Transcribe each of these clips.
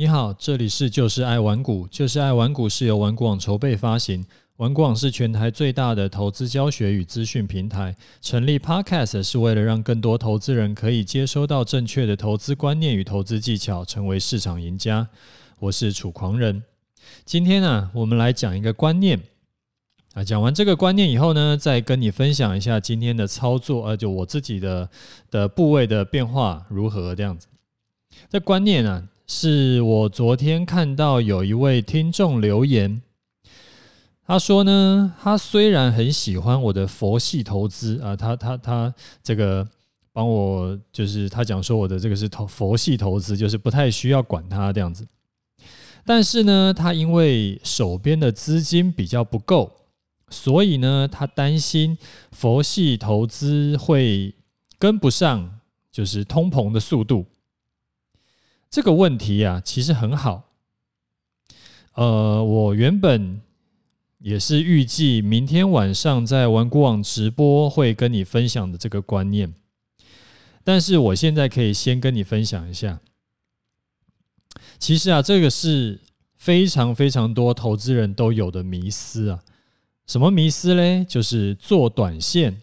你好，这里是就是爱玩股，就是爱玩股是由玩股网筹备发行，玩股网是全台最大的投资教学与资讯平台。成立 Podcast 是为了让更多投资人可以接收到正确的投资观念与投资技巧，成为市场赢家。我是楚狂人，今天呢、我们来讲一个观念啊。讲完这个观念以后呢，再跟你分享一下今天的操作，呃，就我自己的的部位的变化如何这样子。这观念呢、啊。是我昨天看到有一位听众留言，他说呢，他虽然很喜欢我的佛系投资啊，他他他这个帮我就是他讲说我的这个是投佛系投资，就是不太需要管他这样子，但是呢，他因为手边的资金比较不够，所以呢，他担心佛系投资会跟不上，就是通膨的速度。这个问题啊，其实很好。呃，我原本也是预计明天晚上在玩股网直播会跟你分享的这个观念，但是我现在可以先跟你分享一下。其实啊，这个是非常非常多投资人都有的迷思啊。什么迷思嘞？就是做短线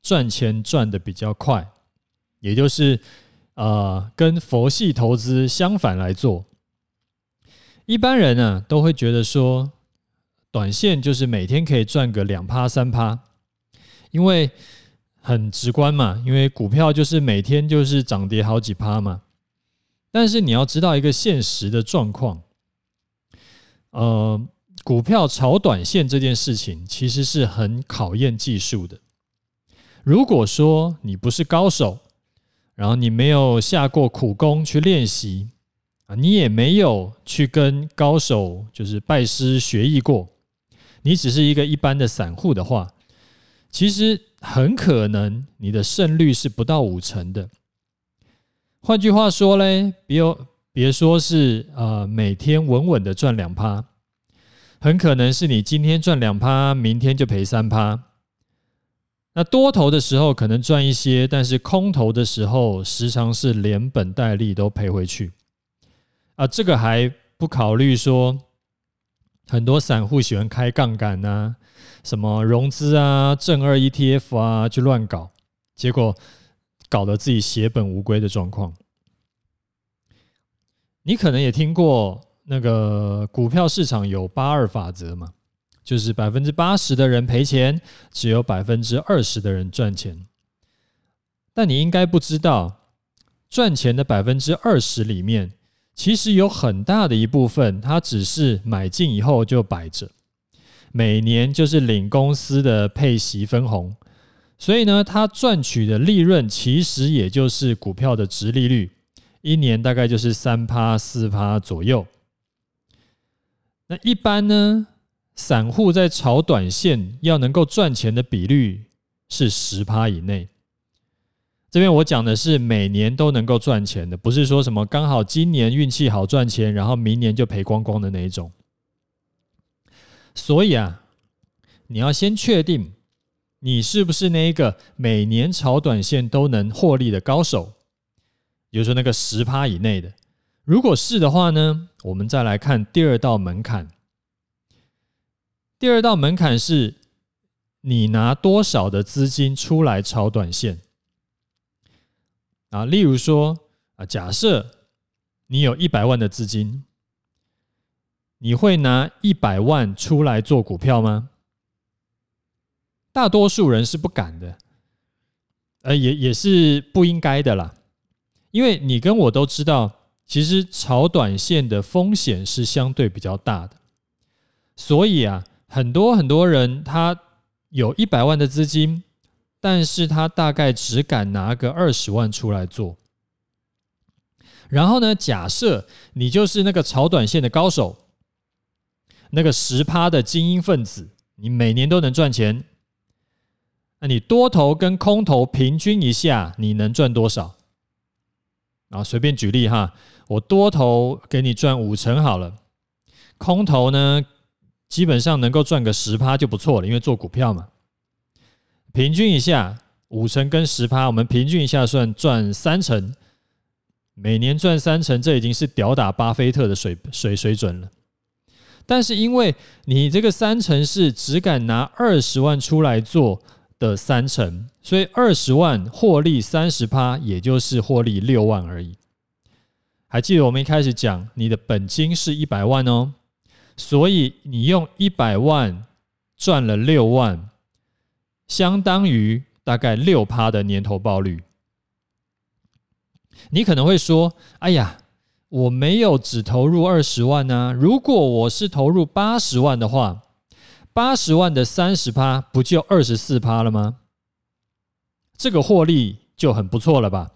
赚钱赚得比较快，也就是。呃，跟佛系投资相反来做，一般人呢、都会觉得说，短线就是每天可以赚个两趴三趴，因为很直观嘛，因为股票就是每天就是涨跌好几趴嘛。但是你要知道一个现实的状况，呃，股票炒短线这件事情其实是很考验技术的。如果说你不是高手，然后你没有下过苦功去练习啊，你也没有去跟高手就是拜师学艺过，你只是一个一般的散户的话，其实很可能你的胜率是不到五成的。换句话说嘞，别别说是呃每天稳稳的赚两趴，很可能是你今天赚两趴，明天就赔三趴。那多头的时候可能赚一些，但是空头的时候时常是连本带利都赔回去啊！这个还不考虑说，很多散户喜欢开杠杆呐，什么融资啊、正二 ETF 啊，去乱搞，结果搞得自己血本无归的状况。你可能也听过那个股票市场有八二法则嘛？就是百分之八十的人赔钱，只有百分之二十的人赚钱。但你应该不知道，赚钱的百分之二十里面，其实有很大的一部分，它只是买进以后就摆着，每年就是领公司的配息分红。所以呢，它赚取的利润其实也就是股票的殖利率，一年大概就是三趴四趴左右。那一般呢？散户在炒短线要能够赚钱的比率是十趴以内。这边我讲的是每年都能够赚钱的，不是说什么刚好今年运气好赚钱，然后明年就赔光光的那一种。所以啊，你要先确定你是不是那一个每年炒短线都能获利的高手，比如说那个十趴以内的。如果是的话呢，我们再来看第二道门槛。第二道门槛是，你拿多少的资金出来炒短线啊？例如说啊，假设你有一百万的资金，你会拿一百万出来做股票吗？大多数人是不敢的，呃，也也是不应该的啦，因为你跟我都知道，其实炒短线的风险是相对比较大的，所以啊。很多很多人，他有一百万的资金，但是他大概只敢拿个二十万出来做。然后呢，假设你就是那个炒短线的高手，那个十趴的精英分子，你每年都能赚钱。那你多头跟空头平均一下，你能赚多少？然后随便举例哈，我多头给你赚五成好了，空头呢？基本上能够赚个十趴就不错了，因为做股票嘛，平均一下五成跟十趴，我们平均一下算赚三成，每年赚三成，这已经是吊打巴菲特的水水水准了。但是因为你这个三成是只敢拿二十万出来做的三成，所以二十万获利三十趴，也就是获利六万而已。还记得我们一开始讲，你的本金是一百万哦，所以你用一百万赚了六万，相当于大概六趴的年投报率。你可能会说：“哎呀，我没有只投入二十万呢。如果我是投入八十万的话，八十万的三十趴不就二十四趴了吗？这个获利就很不错了吧？”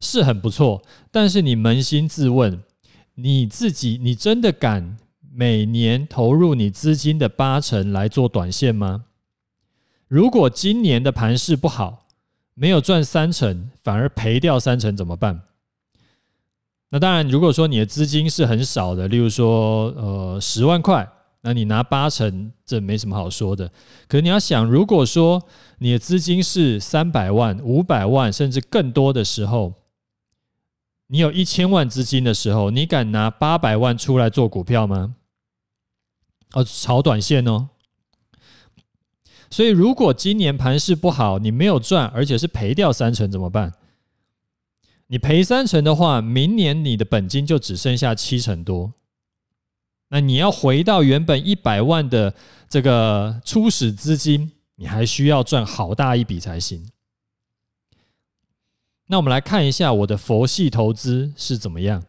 是很不错，但是你扪心自问，你自己，你真的敢每年投入你资金的八成来做短线吗？如果今年的盘势不好，没有赚三成，反而赔掉三成怎么办？那当然，如果说你的资金是很少的，例如说呃十万块，那你拿八成，这没什么好说的。可是你要想，如果说你的资金是三百万、五百万，甚至更多的时候，你有一千万资金的时候，你敢拿八百万出来做股票吗？哦，炒短线哦。所以，如果今年盘势不好，你没有赚，而且是赔掉三成，怎么办？你赔三成的话，明年你的本金就只剩下七成多。那你要回到原本一百万的这个初始资金，你还需要赚好大一笔才行。那我们来看一下我的佛系投资是怎么样。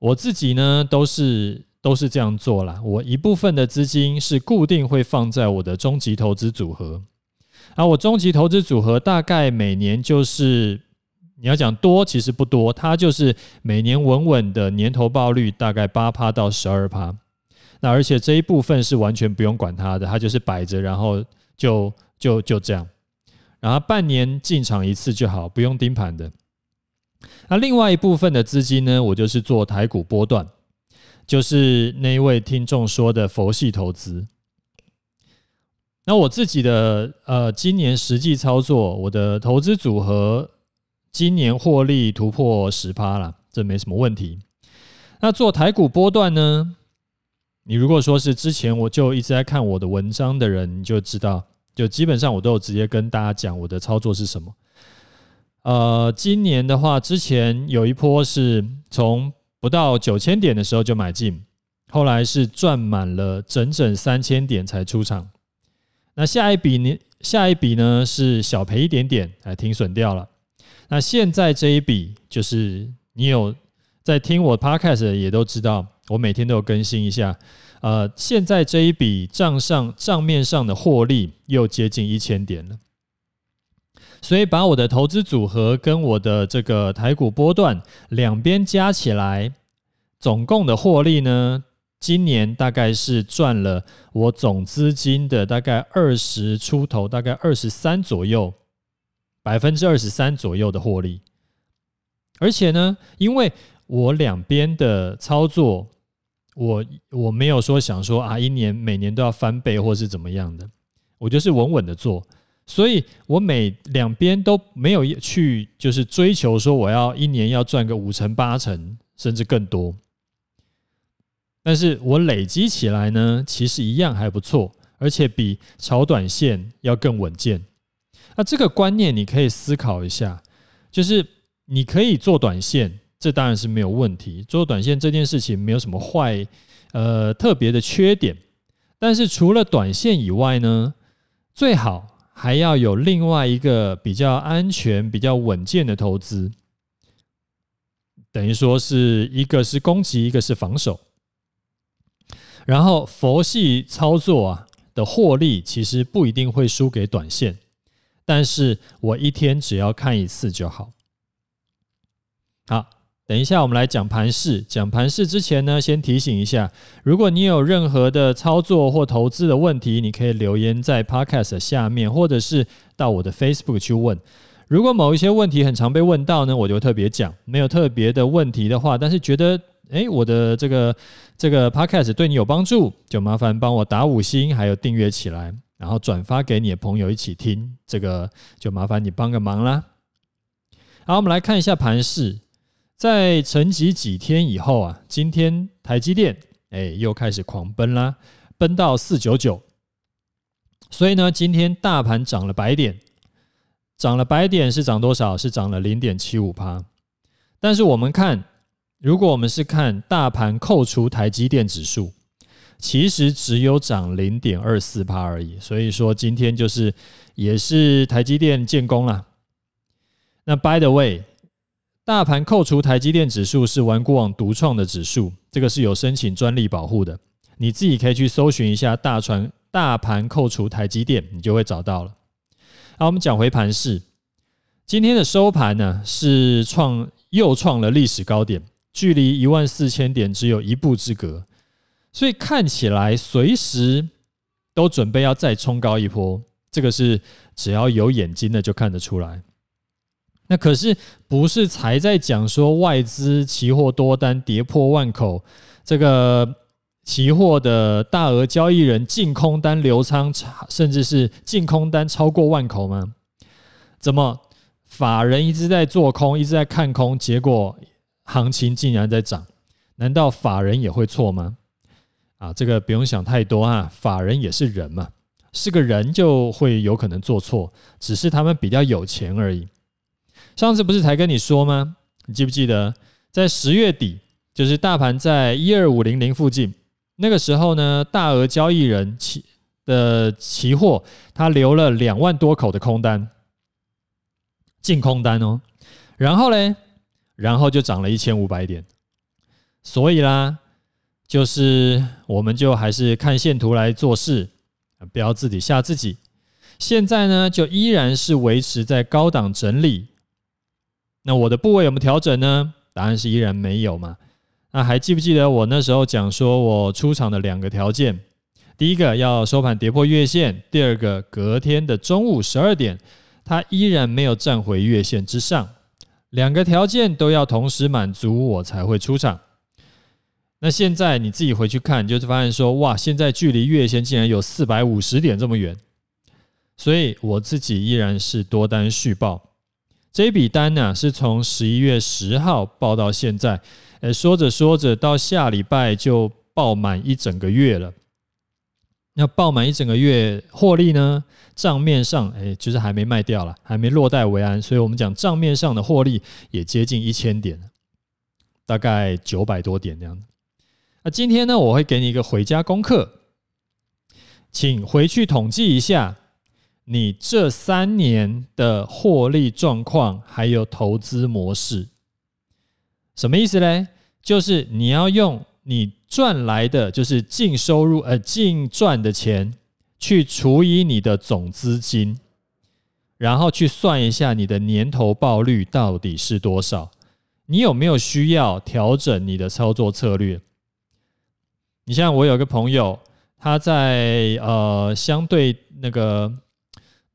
我自己呢，都是都是这样做啦。我一部分的资金是固定会放在我的终极投资组合，而我终极投资组合大概每年就是你要讲多，其实不多，它就是每年稳稳的年投报率大概八趴到十二趴。那而且这一部分是完全不用管它的，它就是摆着，然后就就就这样。然后半年进场一次就好，不用盯盘的。那另外一部分的资金呢，我就是做台股波段，就是那一位听众说的佛系投资。那我自己的呃，今年实际操作，我的投资组合今年获利突破十趴了，这没什么问题。那做台股波段呢，你如果说是之前我就一直在看我的文章的人，你就知道。就基本上我都有直接跟大家讲我的操作是什么。呃，今年的话，之前有一波是从不到九千点的时候就买进，后来是赚满了整整三千点才出场。那下一笔呢？下一笔呢是小赔一点点，哎停损掉了。那现在这一笔就是你有在听我 Podcast 也都知道，我每天都有更新一下。呃，现在这一笔账上账面上的获利又接近一千点了，所以把我的投资组合跟我的这个台股波段两边加起来，总共的获利呢，今年大概是赚了我总资金的大概二十出头，大概二十三左右，百分之二十三左右的获利，而且呢，因为我两边的操作。我我没有说想说啊，一年每年都要翻倍或是怎么样的，我就是稳稳的做，所以我每两边都没有去就是追求说我要一年要赚个五成八成甚至更多，但是我累积起来呢，其实一样还不错，而且比炒短线要更稳健。那这个观念你可以思考一下，就是你可以做短线。这当然是没有问题，做短线这件事情没有什么坏，呃，特别的缺点。但是除了短线以外呢，最好还要有另外一个比较安全、比较稳健的投资。等于说是一个是攻击，一个是防守。然后佛系操作啊的获利其实不一定会输给短线，但是我一天只要看一次就好。等一下，我们来讲盘市。讲盘市之前呢，先提醒一下，如果你有任何的操作或投资的问题，你可以留言在 Podcast 下面，或者是到我的 Facebook 去问。如果某一些问题很常被问到呢，我就特别讲；没有特别的问题的话，但是觉得诶，我的这个这个 Podcast 对你有帮助，就麻烦帮我打五星，还有订阅起来，然后转发给你的朋友一起听。这个就麻烦你帮个忙啦。好，我们来看一下盘市。在沉寂几天以后啊，今天台积电哎又开始狂奔啦，奔到四九九。所以呢，今天大盘涨了百点，涨了百点是涨多少？是涨了零点七五趴。但是我们看，如果我们是看大盘扣除台积电指数，其实只有涨零点二四趴而已。所以说今天就是也是台积电建功了。那 by the way，大盘扣除台积电指数是玩股网独创的指数，这个是有申请专利保护的，你自己可以去搜寻一下大船大盘扣除台积电，你就会找到了。好，我们讲回盘市，今天的收盘呢是创又创了历史高点，距离一万四千点只有一步之隔，所以看起来随时都准备要再冲高一波，这个是只要有眼睛的就看得出来。那可是不是才在讲说外资期货多单跌破万口，这个期货的大额交易人净空单流仓，甚至是净空单超过万口吗？怎么法人一直在做空，一直在看空，结果行情竟然在涨？难道法人也会错吗？啊，这个不用想太多啊，法人也是人嘛，是个人就会有可能做错，只是他们比较有钱而已。上次不是才跟你说吗？你记不记得在十月底，就是大盘在一二五零零附近，那个时候呢，大额交易人期的期货，他留了两万多口的空单，净空单哦。然后嘞，然后就涨了一千五百点。所以啦，就是我们就还是看线图来做事，不要自己吓自己。现在呢，就依然是维持在高档整理。那我的部位有没有调整呢？答案是依然没有嘛。那还记不记得我那时候讲说我出场的两个条件？第一个要收盘跌破月线，第二个隔天的中午十二点，它依然没有站回月线之上。两个条件都要同时满足，我才会出场。那现在你自己回去看，就是发现说，哇，现在距离月线竟然有四百五十点这么远，所以我自己依然是多单续报。这笔单呢，是从十一月十号报到现在，诶，说着说着，到下礼拜就报满一整个月了。那报满一整个月获利呢，账面上诶，就是还没卖掉了，还没落袋为安，所以我们讲账面上的获利也接近一千点，大概九百多点这样。那今天呢，我会给你一个回家功课，请回去统计一下。你这三年的获利状况，还有投资模式，什么意思嘞？就是你要用你赚来的，就是净收入呃净赚的钱，去除以你的总资金，然后去算一下你的年投报率到底是多少。你有没有需要调整你的操作策略？你像我有个朋友，他在呃相对那个。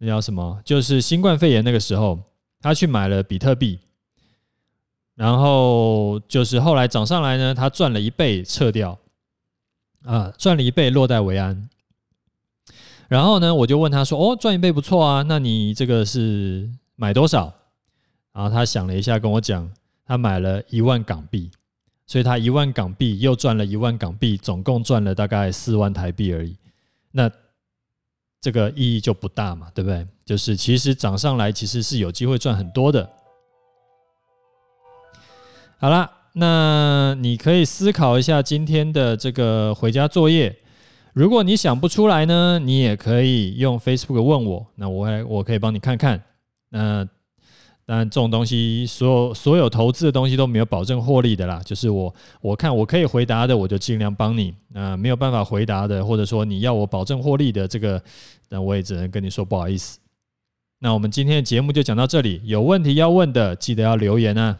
那叫什么？就是新冠肺炎那个时候，他去买了比特币，然后就是后来涨上来呢，他赚了一倍撤掉，啊，赚了一倍落袋为安。然后呢，我就问他说：“哦，赚一倍不错啊，那你这个是买多少？”然后他想了一下，跟我讲，他买了一万港币，所以他一万港币又赚了一万港币，总共赚了大概四万台币而已。那。这个意义就不大嘛，对不对？就是其实涨上来其实是有机会赚很多的。好了，那你可以思考一下今天的这个回家作业。如果你想不出来呢，你也可以用 Facebook 问我，那我会我可以帮你看看。那。但这种东西，所有所有投资的东西都没有保证获利的啦。就是我我看我可以回答的，我就尽量帮你。那没有办法回答的，或者说你要我保证获利的这个，那我也只能跟你说不好意思。那我们今天的节目就讲到这里，有问题要问的，记得要留言啊。